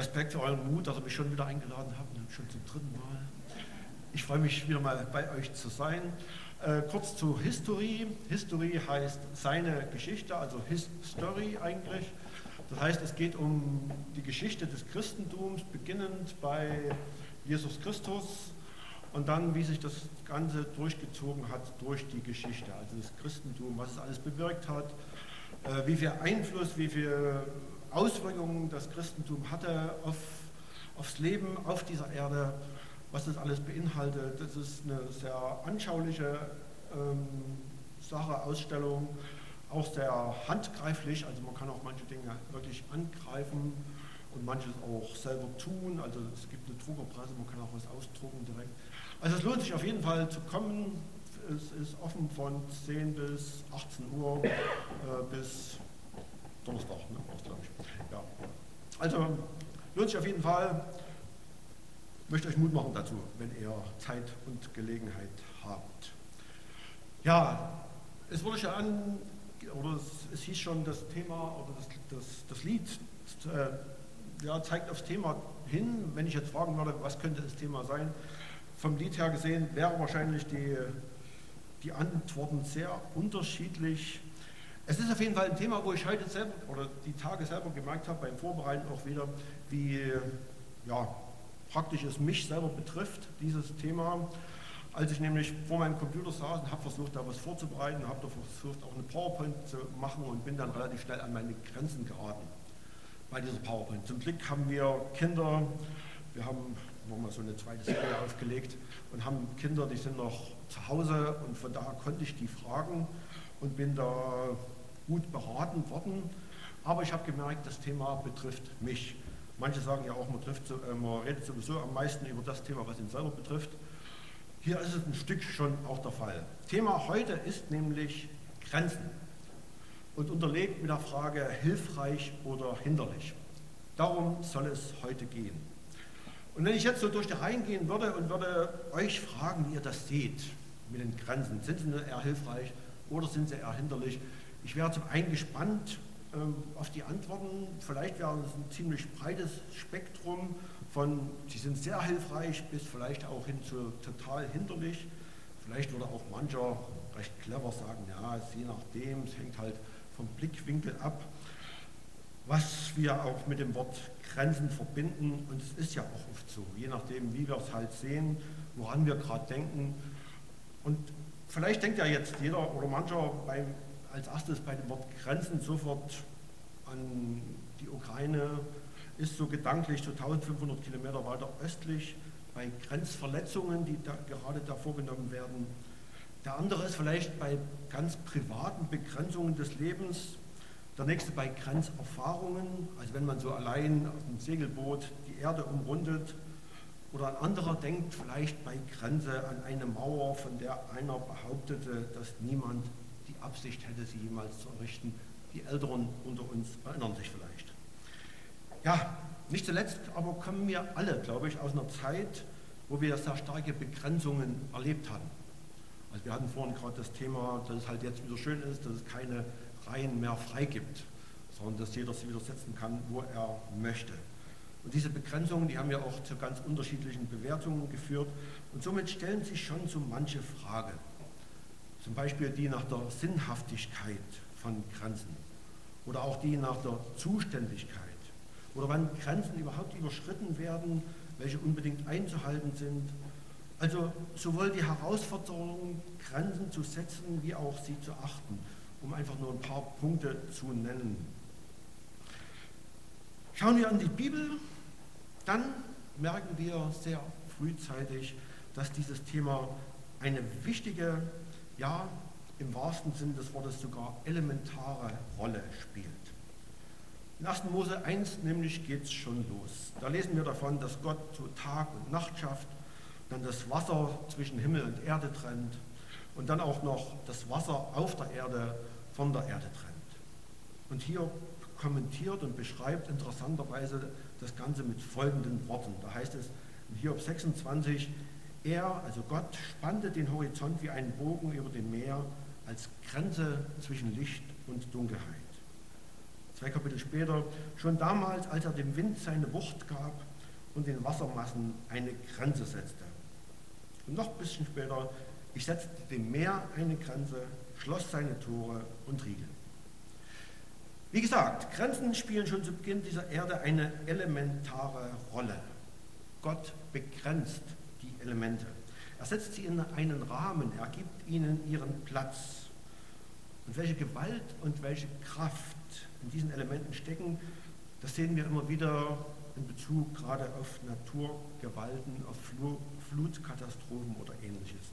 Respekt für euren Mut, dass ihr mich schon wieder eingeladen habt, schon zum dritten Mal. Ich freue mich wieder mal bei euch zu sein. Äh, kurz zu History. History heißt seine Geschichte, also History eigentlich. Das heißt, es geht um die Geschichte des Christentums, beginnend bei Jesus Christus und dann, wie sich das Ganze durchgezogen hat durch die Geschichte, also das Christentum, was es alles bewirkt hat, äh, wie viel Einfluss, wie viel Auswirkungen das Christentum hatte auf, aufs Leben auf dieser Erde, was das alles beinhaltet. Das ist eine sehr anschauliche ähm, Sache, Ausstellung, auch sehr handgreiflich, also man kann auch manche Dinge wirklich angreifen und manches auch selber tun. Also es gibt eine Druckerpresse, man kann auch was ausdrucken direkt. Also es lohnt sich auf jeden Fall zu kommen. Es ist offen von 10 bis 18 Uhr äh, bis Donnerstag, ne, glaube ich. Ja. Also lohnt sich auf jeden Fall. Ich möchte euch Mut machen dazu, wenn ihr Zeit und Gelegenheit habt. Ja, es wurde schon an, oder es, es hieß schon, das Thema oder das, das, das Lied äh, ja, zeigt aufs Thema hin. Wenn ich jetzt fragen würde, was könnte das Thema sein, vom Lied her gesehen wären wahrscheinlich die, die Antworten sehr unterschiedlich. Es ist auf jeden Fall ein Thema, wo ich heute selber oder die Tage selber gemerkt habe, beim Vorbereiten auch wieder, wie ja, praktisch es mich selber betrifft, dieses Thema. Als ich nämlich vor meinem Computer saß und habe versucht, da was vorzubereiten, habe da versucht, auch eine PowerPoint zu machen und bin dann relativ schnell an meine Grenzen geraten bei dieser PowerPoint. Zum Glück haben wir Kinder, wir haben nochmal so eine zweite Serie aufgelegt und haben Kinder, die sind noch zu Hause und von daher konnte ich die fragen und bin da gut beraten worden. Aber ich habe gemerkt, das Thema betrifft mich. Manche sagen ja auch, man, trifft, äh, man redet sowieso am meisten über das Thema, was ihn selber betrifft. Hier ist es ein Stück schon auch der Fall. Thema heute ist nämlich Grenzen und unterlegt mit der Frage hilfreich oder hinderlich. Darum soll es heute gehen. Und wenn ich jetzt so durch die Reihen gehen würde und würde euch fragen, wie ihr das seht mit den Grenzen, sind sie eher hilfreich oder sind sie eher hinderlich? Ich wäre zum einen gespannt ähm, auf die Antworten. Vielleicht wäre es ein ziemlich breites Spektrum von, sie sind sehr hilfreich, bis vielleicht auch hin zu total hinderlich. Vielleicht würde auch mancher recht clever sagen, ja, je nachdem, es hängt halt vom Blickwinkel ab, was wir auch mit dem Wort Grenzen verbinden. Und es ist ja auch oft so, je nachdem, wie wir es halt sehen, woran wir gerade denken. Und vielleicht denkt ja jetzt jeder oder mancher beim, als erstes bei dem Wort Grenzen sofort an die Ukraine, ist so gedanklich so 1500 Kilometer weiter östlich bei Grenzverletzungen, die da, gerade da vorgenommen werden. Der andere ist vielleicht bei ganz privaten Begrenzungen des Lebens. Der nächste bei Grenzerfahrungen, also wenn man so allein auf dem Segelboot die Erde umrundet. Oder ein anderer denkt vielleicht bei Grenze an eine Mauer, von der einer behauptete, dass niemand die Absicht hätte, sie jemals zu errichten. Die Älteren unter uns erinnern sich vielleicht. Ja, nicht zuletzt aber kommen wir alle, glaube ich, aus einer Zeit, wo wir sehr starke Begrenzungen erlebt haben. Also wir hatten vorhin gerade das Thema, dass es halt jetzt wieder schön ist, dass es keine Reihen mehr frei gibt, sondern dass jeder sie wieder setzen kann, wo er möchte. Und diese Begrenzungen, die haben ja auch zu ganz unterschiedlichen Bewertungen geführt. Und somit stellen sich schon so manche Frage. Zum Beispiel die nach der Sinnhaftigkeit von Grenzen oder auch die nach der Zuständigkeit oder wann Grenzen überhaupt überschritten werden, welche unbedingt einzuhalten sind. Also sowohl die Herausforderung, Grenzen zu setzen, wie auch sie zu achten, um einfach nur ein paar Punkte zu nennen. Schauen wir an die Bibel, dann merken wir sehr frühzeitig, dass dieses Thema eine wichtige, ja im wahrsten Sinne des Wortes sogar elementare Rolle spielt. In 1. Mose 1 nämlich geht es schon los. Da lesen wir davon, dass Gott so Tag und Nacht schafft, dann das Wasser zwischen Himmel und Erde trennt und dann auch noch das Wasser auf der Erde von der Erde trennt. Und hier kommentiert und beschreibt interessanterweise das Ganze mit folgenden Worten. Da heißt es in Hiob 26, er, also Gott, spannte den Horizont wie einen Bogen über dem Meer als Grenze zwischen Licht und Dunkelheit. zwei Kapitel später, schon damals, als er dem Wind seine Wucht gab und den Wassermassen eine Grenze setzte. Und noch ein bisschen später, ich setzte dem Meer eine Grenze, schloss seine Tore und Riegel. Wie gesagt, Grenzen spielen schon zu Beginn dieser Erde eine elementare Rolle. Gott begrenzt die Elemente. Er setzt sie in einen Rahmen, er gibt ihnen ihren Platz. Und welche Gewalt und welche Kraft in diesen Elementen stecken, das sehen wir immer wieder in Bezug gerade auf Naturgewalten, auf Flutkatastrophen oder ähnliches.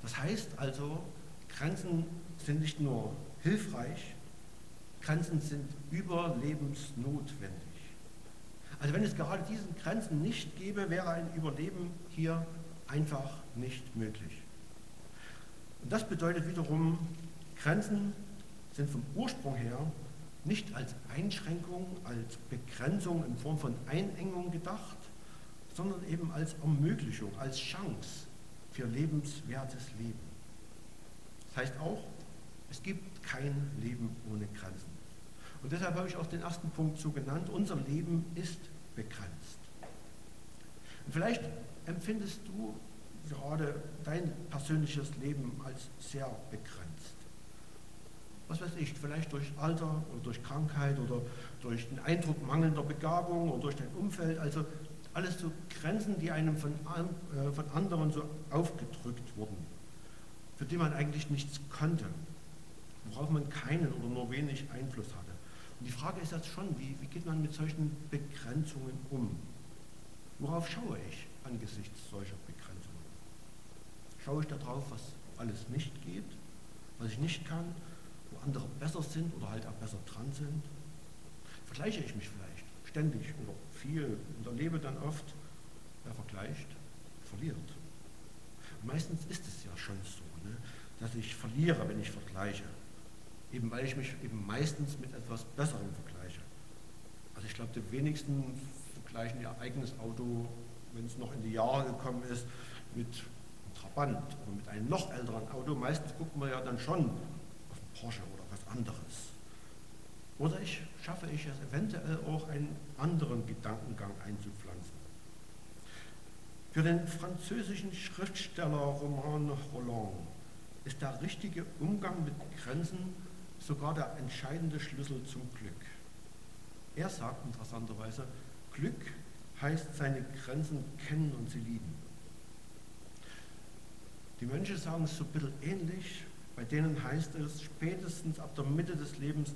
Das heißt also, Grenzen sind nicht nur hilfreich, Grenzen sind überlebensnotwendig. Also wenn es gerade diesen Grenzen nicht gäbe, wäre ein Überleben hier einfach nicht möglich. Und das bedeutet wiederum, Grenzen sind vom Ursprung her nicht als Einschränkung, als Begrenzung in Form von Einengung gedacht, sondern eben als Ermöglichung, als Chance für lebenswertes Leben. Das heißt auch, es gibt kein Leben ohne Grenzen. Und deshalb habe ich auch den ersten Punkt so genannt, unser Leben ist begrenzt. Und vielleicht empfindest du gerade dein persönliches Leben als sehr begrenzt. Was weiß ich, vielleicht durch Alter oder durch Krankheit oder durch den Eindruck mangelnder Begabung oder durch dein Umfeld, also alles so Grenzen, die einem von, äh, von anderen so aufgedrückt wurden, für die man eigentlich nichts konnte, worauf man keinen oder nur wenig Einfluss hatte. Und die Frage ist jetzt schon, wie, wie geht man mit solchen Begrenzungen um? Worauf schaue ich angesichts solcher Begrenzungen? Schaue ich darauf, was alles nicht geht, was ich nicht kann, wo andere besser sind oder halt auch besser dran sind? Vergleiche ich mich vielleicht ständig oder viel und erlebe dann oft, wer vergleicht, verliert. Meistens ist es ja schon so, ne, dass ich verliere, wenn ich vergleiche eben weil ich mich eben meistens mit etwas Besserem vergleiche. Also ich glaube, die wenigsten vergleichen ihr eigenes Auto, wenn es noch in die Jahre gekommen ist, mit einem Trabant oder mit einem noch älteren Auto. Meistens guckt man ja dann schon auf einen Porsche oder was anderes. Oder ich schaffe ich es eventuell auch einen anderen Gedankengang einzupflanzen. Für den französischen Schriftsteller Roman Roland ist der richtige Umgang mit Grenzen sogar der entscheidende Schlüssel zum Glück. Er sagt interessanterweise, Glück heißt seine Grenzen kennen und sie lieben. Die Mönche sagen es so ein bisschen ähnlich. Bei denen heißt es, spätestens ab der Mitte des Lebens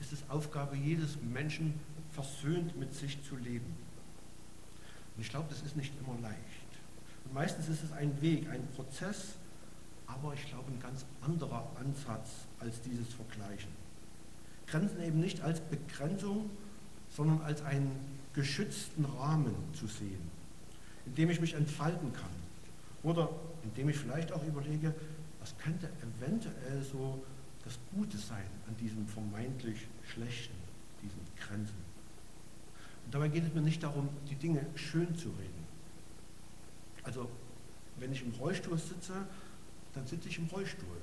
ist es Aufgabe jedes Menschen, versöhnt mit sich zu leben. Und ich glaube, das ist nicht immer leicht. Und meistens ist es ein Weg, ein Prozess, aber ich glaube ein ganz anderer Ansatz als dieses Vergleichen. Grenzen eben nicht als Begrenzung, sondern als einen geschützten Rahmen zu sehen, in dem ich mich entfalten kann. Oder in dem ich vielleicht auch überlege, was könnte eventuell so das Gute sein an diesem vermeintlich Schlechten, diesen Grenzen. Und dabei geht es mir nicht darum, die Dinge schön zu reden. Also, wenn ich im Rollstuhl sitze, dann sitze ich im Rollstuhl.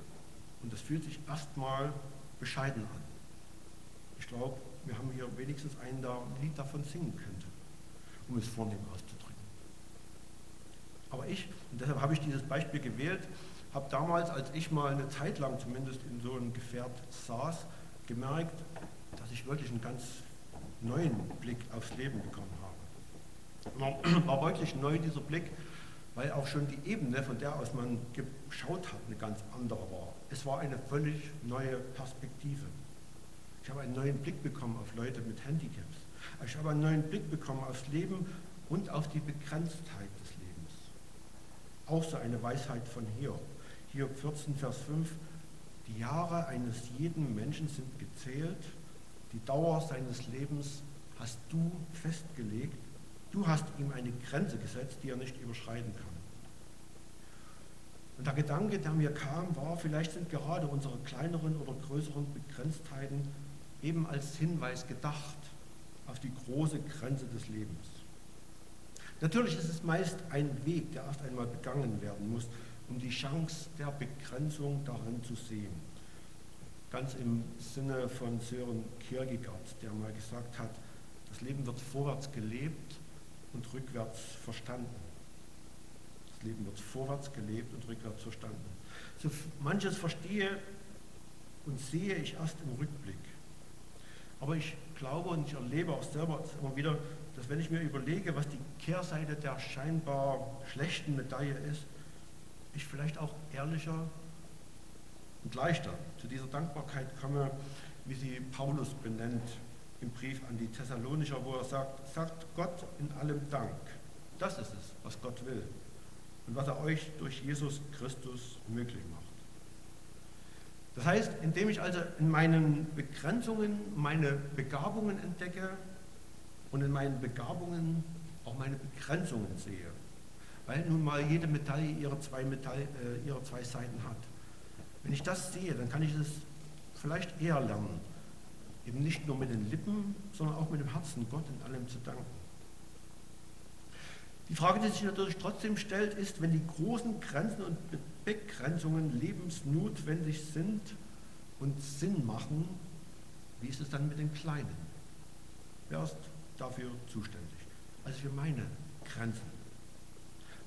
Und das fühlt sich erstmal bescheiden an. Ich glaube, wir haben hier wenigstens einen, der ein Lied davon singen könnte, um es vornehm auszudrücken. Aber ich, und deshalb habe ich dieses Beispiel gewählt, habe damals, als ich mal eine Zeit lang zumindest in so einem Gefährt saß, gemerkt, dass ich wirklich einen ganz neuen Blick aufs Leben bekommen habe. War wirklich neu dieser Blick, weil auch schon die Ebene, von der aus man geschaut hat, eine ganz andere war. Es war eine völlig neue Perspektive. Ich habe einen neuen Blick bekommen auf Leute mit Handicaps. Ich habe einen neuen Blick bekommen aufs Leben und auf die Begrenztheit des Lebens. Auch so eine Weisheit von Hiob. Hiob 14, Vers 5. Die Jahre eines jeden Menschen sind gezählt, die Dauer seines Lebens hast du festgelegt Du hast ihm eine Grenze gesetzt, die er nicht überschreiten kann. Und der Gedanke, der mir kam, war, vielleicht sind gerade unsere kleineren oder größeren Begrenztheiten eben als Hinweis gedacht auf die große Grenze des Lebens. Natürlich ist es meist ein Weg, der erst einmal begangen werden muss, um die Chance der Begrenzung darin zu sehen. ganz im Sinne von Sören Kierkegaard, der mal gesagt hat, das Leben wird vorwärts gelebt und rückwärts verstanden. Das Leben wird vorwärts gelebt und rückwärts verstanden. So manches verstehe und sehe ich erst im Rückblick. Aber ich glaube und ich erlebe auch selber immer wieder, dass wenn ich mir überlege, was die Kehrseite der scheinbar schlechten Medaille ist, ich vielleicht auch ehrlicher und leichter zu dieser Dankbarkeit komme, wie sie Paulus benennt im Brief an die Thessalonicher, wo er sagt, sagt Gott in allem Dank. Das ist es, was Gott will und was er euch durch Jesus Christus möglich macht. Das heißt, indem ich also in meinen Begrenzungen meine Begabungen entdecke und in meinen Begabungen auch meine Begrenzungen sehe, weil nun mal jede Medaille ihre zwei, Metall, äh, ihre zwei Seiten hat. Wenn ich das sehe, dann kann ich es vielleicht eher lernen, eben nicht nur mit den Lippen, sondern auch mit dem Herzen Gott in allem zu danken. Die Frage, die sich natürlich trotzdem stellt, ist, wenn die großen Grenzen und Begrenzungen lebensnotwendig sind und Sinn machen, wie ist es dann mit den Kleinen? Wer ist dafür zuständig? Also für meine Grenzen.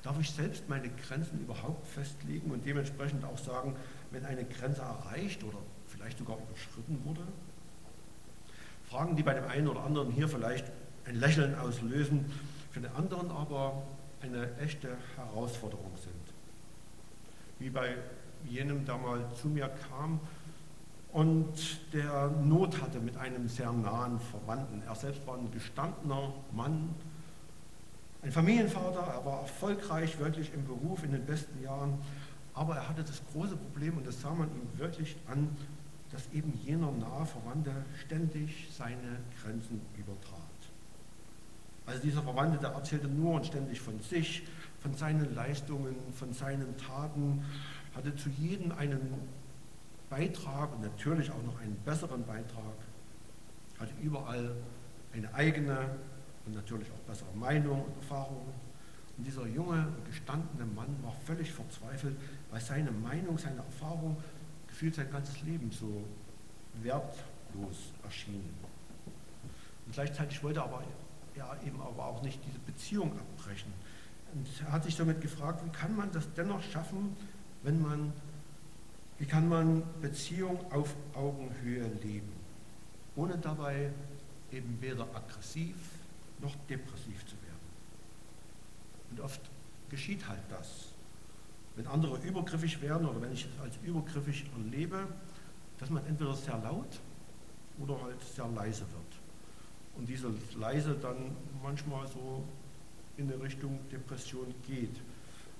Darf ich selbst meine Grenzen überhaupt festlegen und dementsprechend auch sagen, wenn eine Grenze erreicht oder vielleicht sogar überschritten wurde? Fragen, die bei dem einen oder anderen hier vielleicht ein Lächeln auslösen, für den anderen aber eine echte Herausforderung sind. Wie bei jenem, der mal zu mir kam und der Not hatte mit einem sehr nahen Verwandten. Er selbst war ein gestandener Mann, ein Familienvater, er war erfolgreich wirklich im Beruf in den besten Jahren, aber er hatte das große Problem und das sah man ihm wirklich an, dass eben jener nahe Verwandte ständig seine Grenzen übertrat. Also dieser Verwandte, der erzählte nur und ständig von sich, von seinen Leistungen, von seinen Taten, hatte zu jedem einen Beitrag und natürlich auch noch einen besseren Beitrag, hatte überall eine eigene und natürlich auch bessere Meinung und Erfahrung. Und dieser junge, gestandene Mann war völlig verzweifelt, weil seine Meinung, seine Erfahrung gefühlt sein ganzes Leben so wertlos erschien. Und gleichzeitig wollte er aber ja eben aber auch nicht diese Beziehung abbrechen. Und er hat sich damit gefragt, wie kann man das dennoch schaffen, wenn man, wie kann man Beziehung auf Augenhöhe leben, ohne dabei eben weder aggressiv noch depressiv zu werden. Und oft geschieht halt das. Wenn andere übergriffig werden oder wenn ich es als übergriffig erlebe, dass man entweder sehr laut oder halt sehr leise wird. Und dieses leise dann manchmal so in eine Richtung Depression geht.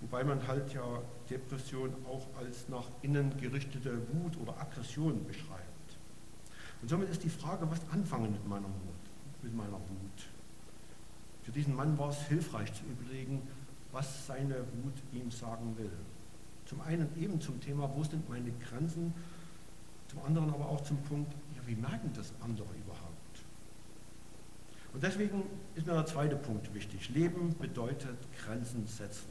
Wobei man halt ja Depression auch als nach innen gerichtete Wut oder Aggression beschreibt. Und somit ist die Frage, was anfangen mit meiner Wut? Mit meiner Wut. Für diesen Mann war es hilfreich zu überlegen, was seine Wut ihm sagen will. Zum einen eben zum Thema, wo sind meine Grenzen, zum anderen aber auch zum Punkt, ja, wie merken das andere überhaupt? Und deswegen ist mir der zweite Punkt wichtig. Leben bedeutet Grenzen setzen.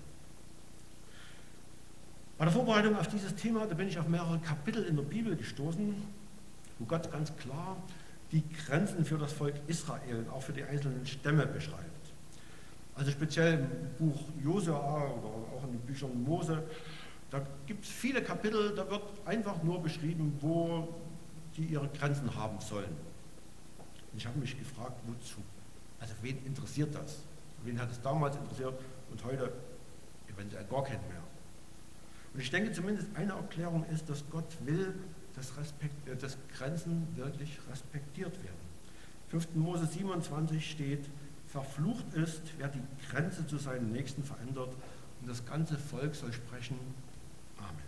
Bei der Vorbereitung auf dieses Thema, da bin ich auf mehrere Kapitel in der Bibel gestoßen, wo Gott ganz klar die Grenzen für das Volk Israel auch für die einzelnen Stämme beschreibt. Also speziell im Buch Josua oder auch in den Büchern Mose, da gibt es viele Kapitel, da wird einfach nur beschrieben, wo die ihre Grenzen haben sollen. Und ich habe mich gefragt, wozu? Also wen interessiert das? Wen hat es damals interessiert und heute eventuell gar keinen mehr? Und ich denke zumindest eine Erklärung ist, dass Gott will, dass, Respekt, äh, dass Grenzen wirklich respektiert werden. 5. Mose 27 steht, verflucht ist, wer die Grenze zu seinem Nächsten verändert und das ganze Volk soll sprechen, Amen.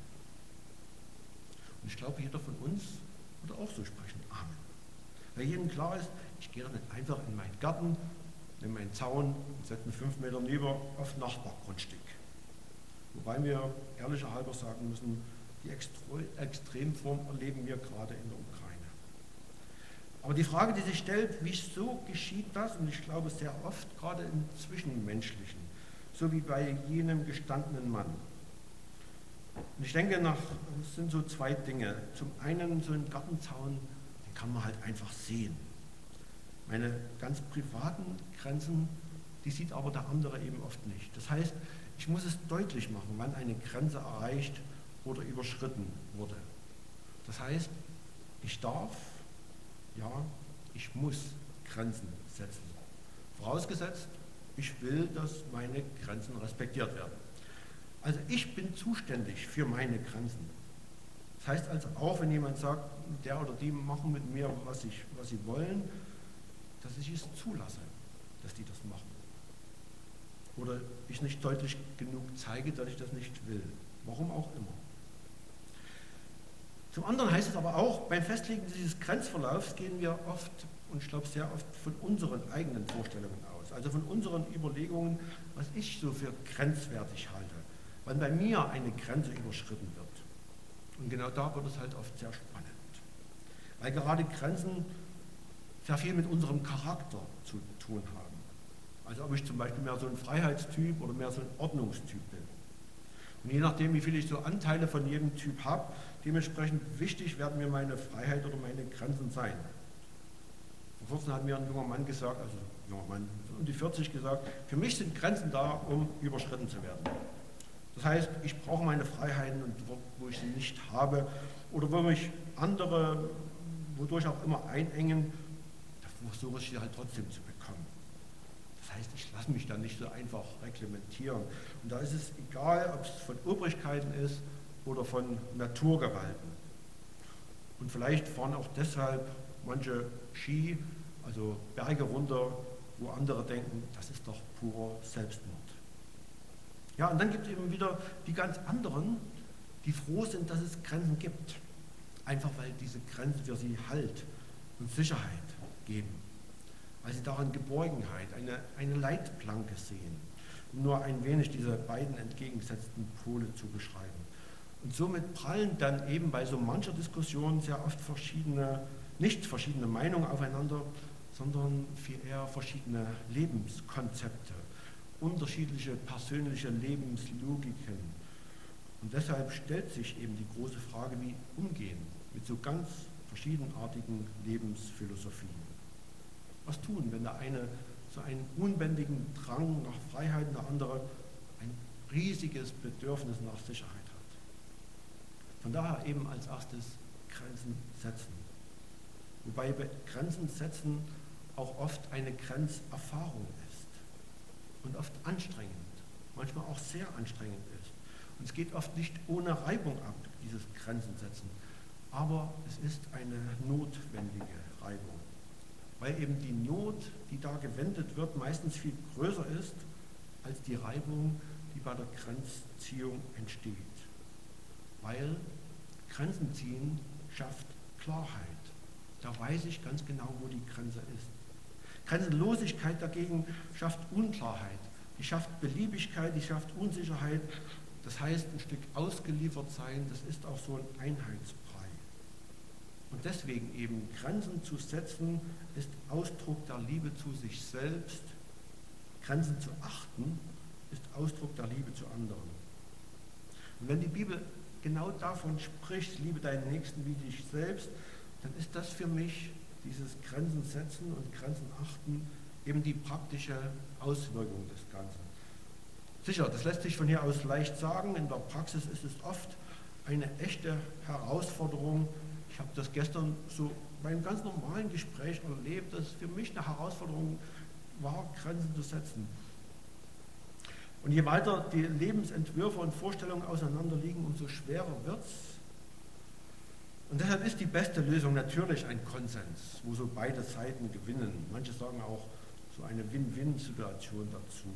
Und ich glaube, jeder von uns würde auch so sprechen, Amen. Weil jedem klar ist, ich gehe nicht einfach in meinen Garten, nehme meinen Zaun und setze mich fünf Meter lieber auf Nachbargrundstück. Wobei wir ehrlicherhalber sagen müssen, die Extremform erleben wir gerade in der Ukraine. Aber die Frage, die sich stellt, wieso geschieht das? Und ich glaube sehr oft, gerade im Zwischenmenschlichen, so wie bei jenem gestandenen Mann. Und ich denke, nach, es sind so zwei Dinge. Zum einen so ein Gartenzaun, den kann man halt einfach sehen. Meine ganz privaten Grenzen, die sieht aber der andere eben oft nicht. Das heißt, ich muss es deutlich machen, wann eine Grenze erreicht oder überschritten wurde. Das heißt, ich darf, ja, ich muss Grenzen setzen. Vorausgesetzt, ich will, dass meine Grenzen respektiert werden. Also ich bin zuständig für meine Grenzen. Das heißt also auch, wenn jemand sagt, der oder die machen mit mir, was, ich, was sie wollen, dass ich es zulasse, dass die das machen. Oder ich nicht deutlich genug zeige, dass ich das nicht will. Warum auch immer. Zum anderen heißt es aber auch, beim Festlegen dieses Grenzverlaufs gehen wir oft, und ich glaube sehr oft, von unseren eigenen Vorstellungen aus. Also von unseren Überlegungen, was ich so für grenzwertig halte. Wann bei mir eine Grenze überschritten wird. Und genau da wird es halt oft sehr spannend. Weil gerade Grenzen sehr viel mit unserem Charakter zu tun haben. Also ob ich zum Beispiel mehr so ein Freiheitstyp oder mehr so ein Ordnungstyp bin. Und je nachdem, wie viel ich so Anteile von jedem Typ habe, dementsprechend wichtig werden mir meine Freiheit oder meine Grenzen sein. Vor kurzem hat mir ein junger Mann gesagt, also junger Mann, um die 40 gesagt, für mich sind Grenzen da, um überschritten zu werden. Das heißt, ich brauche meine Freiheiten und dort, wo ich sie nicht habe oder wo mich andere, wodurch auch immer einengen, da versuche ich sie halt trotzdem zu bekommen. Das heißt, ich lasse mich da nicht so einfach reglementieren. Und da ist es egal, ob es von Obrigkeiten ist oder von Naturgewalten. Und vielleicht fahren auch deshalb manche Ski, also Berge runter, wo andere denken, das ist doch purer Selbstmord. Ja, und dann gibt es eben wieder die ganz anderen, die froh sind, dass es Grenzen gibt. Einfach weil diese Grenzen für sie Halt und Sicherheit geben. Weil sie darin Geborgenheit, eine, eine Leitplanke sehen. Nur ein wenig diese beiden entgegengesetzten Pole zu beschreiben. Und somit prallen dann eben bei so mancher Diskussion sehr oft verschiedene, nicht verschiedene Meinungen aufeinander, sondern viel eher verschiedene Lebenskonzepte unterschiedliche persönliche Lebenslogiken. Und deshalb stellt sich eben die große Frage, wie umgehen mit so ganz verschiedenartigen Lebensphilosophien. Was tun, wenn der eine so einen unbändigen Drang nach Freiheit und der andere ein riesiges Bedürfnis nach Sicherheit hat? Von daher eben als erstes Grenzen setzen. Wobei Grenzen setzen auch oft eine Grenzerfahrung ist und oft anstrengend, manchmal auch sehr anstrengend ist. Und es geht oft nicht ohne Reibung ab, dieses Grenzen setzen. Aber es ist eine notwendige Reibung. Weil eben die Not, die da gewendet wird, meistens viel größer ist als die Reibung, die bei der Grenzziehung entsteht. Weil Grenzen ziehen schafft Klarheit. Da weiß ich ganz genau, wo die Grenze ist. Grenzenlosigkeit dagegen schafft Unklarheit, die schafft Beliebigkeit, die schafft Unsicherheit. Das heißt, ein Stück ausgeliefert sein, das ist auch so ein Einheitsbrei. Und deswegen eben Grenzen zu setzen, ist Ausdruck der Liebe zu sich selbst. Grenzen zu achten, ist Ausdruck der Liebe zu anderen. Und wenn die Bibel genau davon spricht, liebe deinen Nächsten wie dich selbst, dann ist das für mich dieses Grenzen setzen und Grenzen achten eben die praktische Auswirkung des Ganzen. Sicher, das lässt sich von hier aus leicht sagen, in der Praxis ist es oft eine echte Herausforderung. Ich habe das gestern so bei einem ganz normalen Gespräch erlebt, dass es für mich eine Herausforderung war, Grenzen zu setzen. Und je weiter die Lebensentwürfe und Vorstellungen auseinanderliegen, umso schwerer wird es, und deshalb ist die beste Lösung natürlich ein Konsens, wo so beide Seiten gewinnen. Manche sagen auch so eine Win-Win-Situation dazu.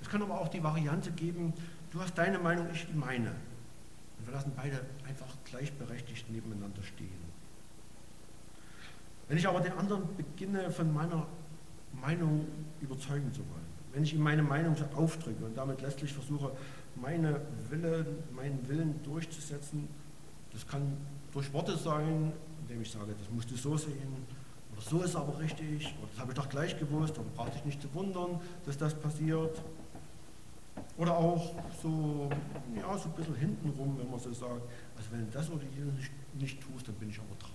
Es kann aber auch die Variante geben, du hast deine Meinung, ich die meine. Und wir lassen beide einfach gleichberechtigt nebeneinander stehen. Wenn ich aber den anderen beginne, von meiner Meinung überzeugen zu wollen, wenn ich ihm meine Meinung so aufdrücke und damit letztlich versuche, meine Wille, meinen Willen durchzusetzen, das kann durch Worte sein, indem ich sage, das musst du so sehen, oder so ist aber richtig, oder das habe ich doch gleich gewusst, oder brauchte ich nicht zu wundern, dass das passiert. Oder auch so, ja, so ein bisschen hintenrum, wenn man so sagt, also wenn du das oder jenes nicht, nicht tust, dann bin ich aber traurig.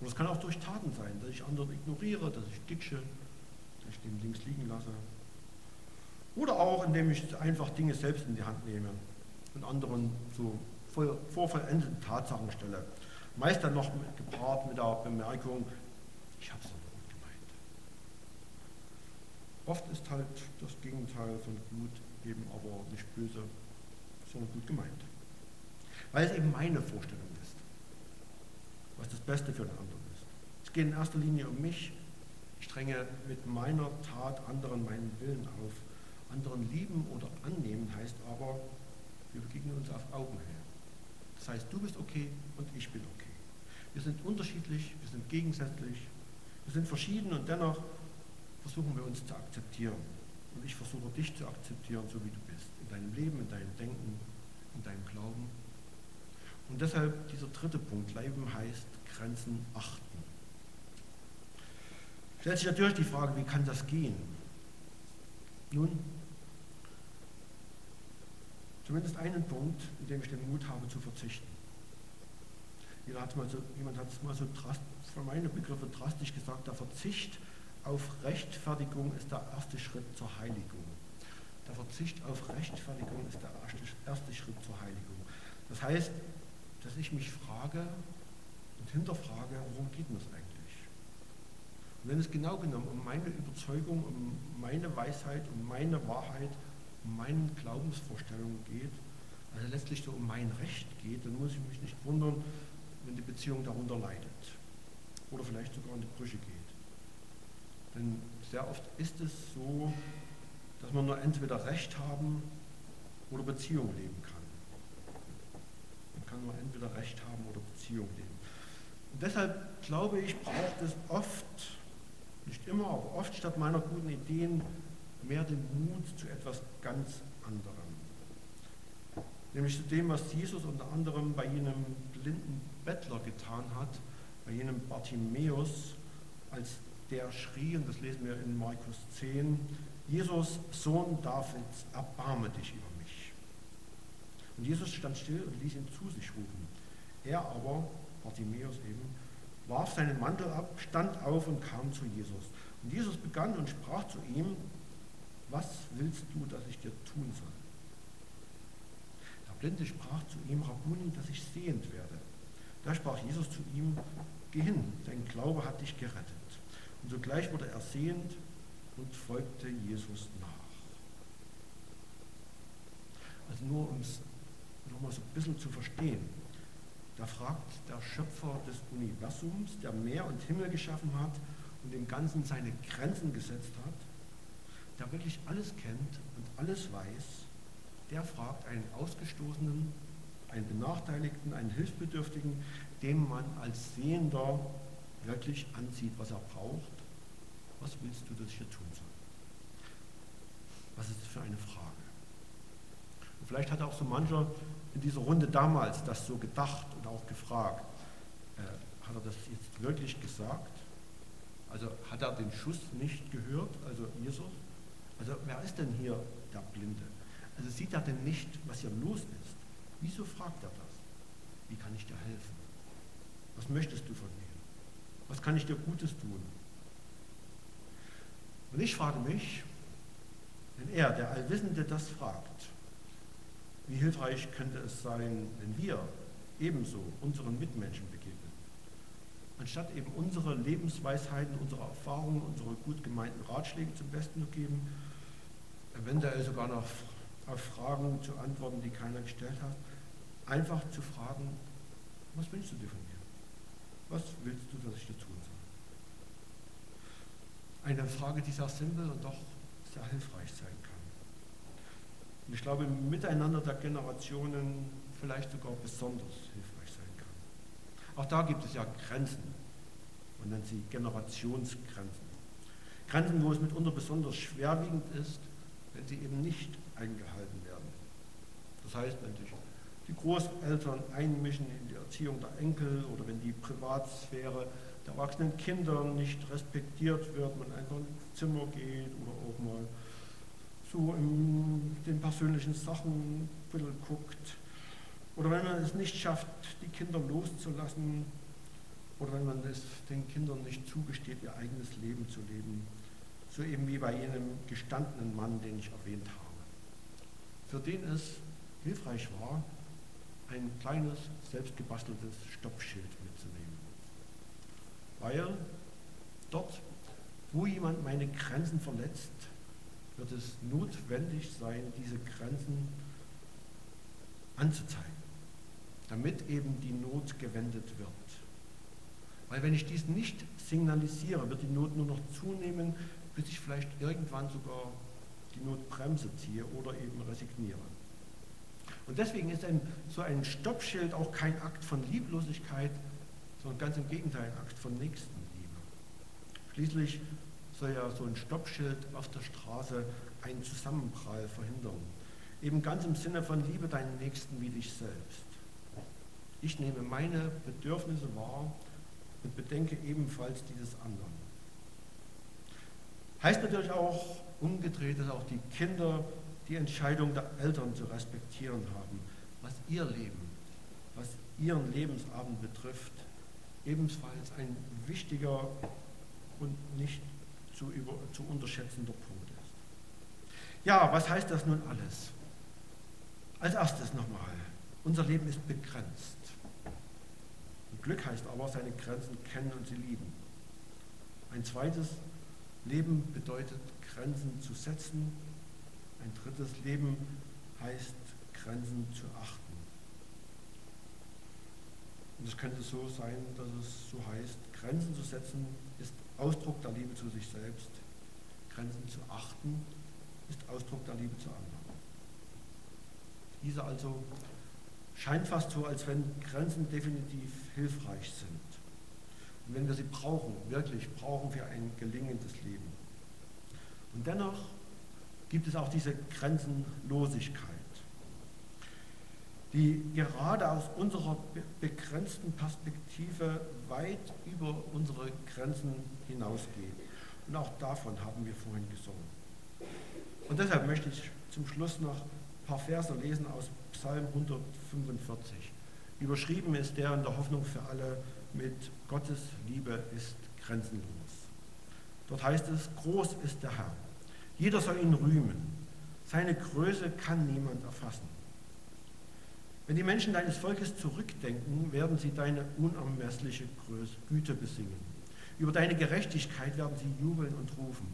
Und das kann auch durch Taten sein, dass ich andere ignoriere, dass ich ditsche, dass ich den links liegen lasse. Oder auch, indem ich einfach Dinge selbst in die Hand nehme und anderen so vor, vollendeten Tatsachen stelle. Meist dann noch gepaart mit der Bemerkung, ich habe es gemeint. Oft ist halt das Gegenteil von gut eben aber nicht böse, sondern gut gemeint. Weil es eben meine Vorstellung ist, was das Beste für den anderen ist. Es geht in erster Linie um mich. Ich dränge mit meiner Tat anderen meinen Willen auf. Anderen lieben oder annehmen heißt aber, wir begegnen uns auf Augenhöhe. Das heißt, du bist okay und ich bin okay. Wir sind unterschiedlich, wir sind gegensätzlich, wir sind verschieden und dennoch versuchen wir uns zu akzeptieren. Und ich versuche dich zu akzeptieren, so wie du bist, in deinem Leben, in deinem Denken, in deinem Glauben. Und deshalb dieser dritte Punkt, Leben heißt Grenzen achten. Stellt sich natürlich die Frage, wie kann das gehen? Nun, zumindest einen Punkt, in dem ich den Mut habe zu verzichten. Hat mal so, jemand hat es mal so für meine Begriffe drastisch gesagt, der Verzicht auf Rechtfertigung ist der erste Schritt zur Heiligung. Der Verzicht auf Rechtfertigung ist der erste Schritt zur Heiligung. Das heißt, dass ich mich frage und hinterfrage, worum geht das eigentlich? Und wenn es genau genommen um meine Überzeugung, um meine Weisheit, um meine Wahrheit, um meine Glaubensvorstellungen geht, also letztlich so um mein Recht geht, dann muss ich mich nicht wundern, wenn die Beziehung darunter leidet oder vielleicht sogar in die Brüche geht. Denn sehr oft ist es so, dass man nur entweder Recht haben oder Beziehung leben kann. Man kann nur entweder Recht haben oder Beziehung leben. Und deshalb glaube ich, braucht es oft, nicht immer, aber oft statt meiner guten Ideen mehr den Mut zu etwas ganz anderem. Nämlich zu dem, was Jesus unter anderem bei jenem blinden Bettler getan hat, bei jenem Bartimäus, als der schrie, und das lesen wir in Markus 10, Jesus, Sohn Davids, erbarme dich über mich. Und Jesus stand still und ließ ihn zu sich rufen. Er aber, Bartimäus eben, warf seinen Mantel ab, stand auf und kam zu Jesus. Und Jesus begann und sprach zu ihm, was willst du, dass ich dir tun soll? Der Blinde sprach zu ihm, Rabuni, dass ich sehend werde. Da sprach Jesus zu ihm, geh hin, dein Glaube hat dich gerettet. Und sogleich wurde er sehend und folgte Jesus nach. Also nur um es nochmal so ein bisschen zu verstehen. Da fragt der Schöpfer des Universums, der Meer und Himmel geschaffen hat und dem Ganzen seine Grenzen gesetzt hat, der wirklich alles kennt und alles weiß, der fragt einen Ausgestoßenen, einen Benachteiligten, einen Hilfsbedürftigen, dem man als Sehender wirklich anzieht, was er braucht. Was willst du, dass ich hier tun soll? Was ist das für eine Frage? Und vielleicht hat auch so mancher in dieser Runde damals das so gedacht und auch gefragt. Äh, hat er das jetzt wirklich gesagt? Also hat er den Schuss nicht gehört, also Jesus? Also wer ist denn hier der Blinde? Also sieht er denn nicht, was hier los ist? Wieso fragt er das? Wie kann ich dir helfen? Was möchtest du von mir? Was kann ich dir Gutes tun? Und ich frage mich, wenn er, der Allwissende, das fragt, wie hilfreich könnte es sein, wenn wir ebenso unseren Mitmenschen begegnen? Anstatt eben unsere Lebensweisheiten, unsere Erfahrungen, unsere gut gemeinten Ratschläge zum Besten zu geben, eventuell sogar noch auf Fragen zu antworten, die keiner gestellt hat, einfach zu fragen, was wünschst du dir von mir? Was willst du, dass ich dir soll? Eine Frage, die sehr simpel und doch sehr hilfreich sein kann. Und ich glaube, Miteinander der Generationen vielleicht sogar besonders hilfreich sein kann. Auch da gibt es ja Grenzen. Man nennt sie Generationsgrenzen. Grenzen, wo es mitunter besonders schwerwiegend ist, wenn sie eben nicht eingehalten werden. Das heißt, wenn sich die Großeltern einmischen in die Erziehung der Enkel oder wenn die Privatsphäre der erwachsenen Kinder nicht respektiert wird, man einfach ins Zimmer geht oder auch mal so im den persönlichen Sachen ein bisschen guckt, oder wenn man es nicht schafft, die Kinder loszulassen, oder wenn man es den Kindern nicht zugesteht, ihr eigenes Leben zu leben, so eben wie bei jenem gestandenen Mann, den ich erwähnt habe, für den es hilfreich war, ein kleines, selbstgebasteltes Stoppschild. Weil dort, wo jemand meine Grenzen verletzt, wird es notwendig sein, diese Grenzen anzuzeigen, damit eben die Not gewendet wird. Weil wenn ich dies nicht signalisiere, wird die Not nur noch zunehmen, bis ich vielleicht irgendwann sogar die Notbremse ziehe oder eben resigniere. Und deswegen ist ein, so ein Stoppschild auch kein Akt von Lieblosigkeit, sondern ganz im Gegenteil ein Akt von Nächstenliebe. Schließlich soll ja so ein Stoppschild auf der Straße einen Zusammenprall verhindern. Eben ganz im Sinne von Liebe deinen Nächsten wie dich selbst. Ich nehme meine Bedürfnisse wahr und bedenke ebenfalls dieses anderen. Heißt natürlich auch umgedreht, dass auch die Kinder die Entscheidung der Eltern zu respektieren haben, was ihr Leben, was ihren Lebensabend betrifft, ebenfalls ein wichtiger und nicht zu, über, zu unterschätzender Punkt ist. Ja, was heißt das nun alles? Als erstes nochmal, unser Leben ist begrenzt. Und Glück heißt aber, seine Grenzen kennen und sie lieben. Ein zweites, Leben bedeutet, Grenzen zu setzen ein drittes Leben heißt, Grenzen zu achten. Und es könnte so sein, dass es so heißt, Grenzen zu setzen ist Ausdruck der Liebe zu sich selbst. Grenzen zu achten ist Ausdruck der Liebe zu anderen. Diese also scheint fast so, als wenn Grenzen definitiv hilfreich sind. Und wenn wir sie brauchen, wirklich brauchen wir ein gelingendes Leben. Und dennoch gibt es auch diese Grenzenlosigkeit, die gerade aus unserer begrenzten Perspektive weit über unsere Grenzen hinausgeht. Und auch davon haben wir vorhin gesungen. Und deshalb möchte ich zum Schluss noch ein paar Verse lesen aus Psalm 145. Überschrieben ist der in der Hoffnung für alle mit Gottes Liebe ist grenzenlos. Dort heißt es, groß ist der Herr jeder soll ihn rühmen. Seine Größe kann niemand erfassen. Wenn die Menschen deines Volkes zurückdenken, werden sie deine unermessliche Güte besingen. Über deine Gerechtigkeit werden sie jubeln und rufen.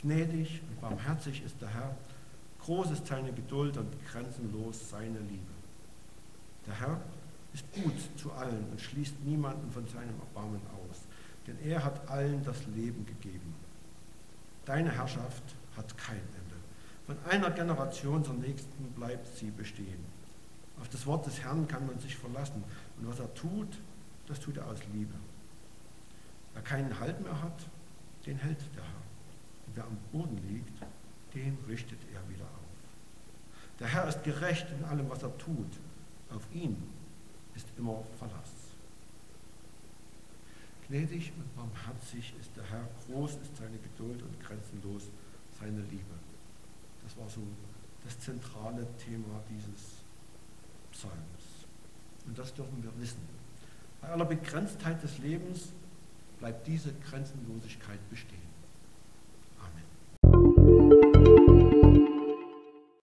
Gnädig und barmherzig ist der Herr, groß ist seine Geduld und grenzenlos seine Liebe. Der Herr ist gut zu allen und schließt niemanden von seinem Erbarmen aus, denn er hat allen das Leben gegeben. Deine Herrschaft hat kein Ende. Von einer Generation zur nächsten bleibt sie bestehen. Auf das Wort des Herrn kann man sich verlassen. Und was er tut, das tut er aus Liebe. Wer keinen Halt mehr hat, den hält der Herr. Und wer am Boden liegt, den richtet er wieder auf. Der Herr ist gerecht in allem, was er tut. Auf ihn ist immer Verlass. Gnädig und barmherzig ist der Herr, groß ist seine Geduld und grenzenlos seine Liebe. Das war so das zentrale Thema dieses Psalms. Und das dürfen wir wissen. Bei aller Begrenztheit des Lebens bleibt diese Grenzenlosigkeit bestehen.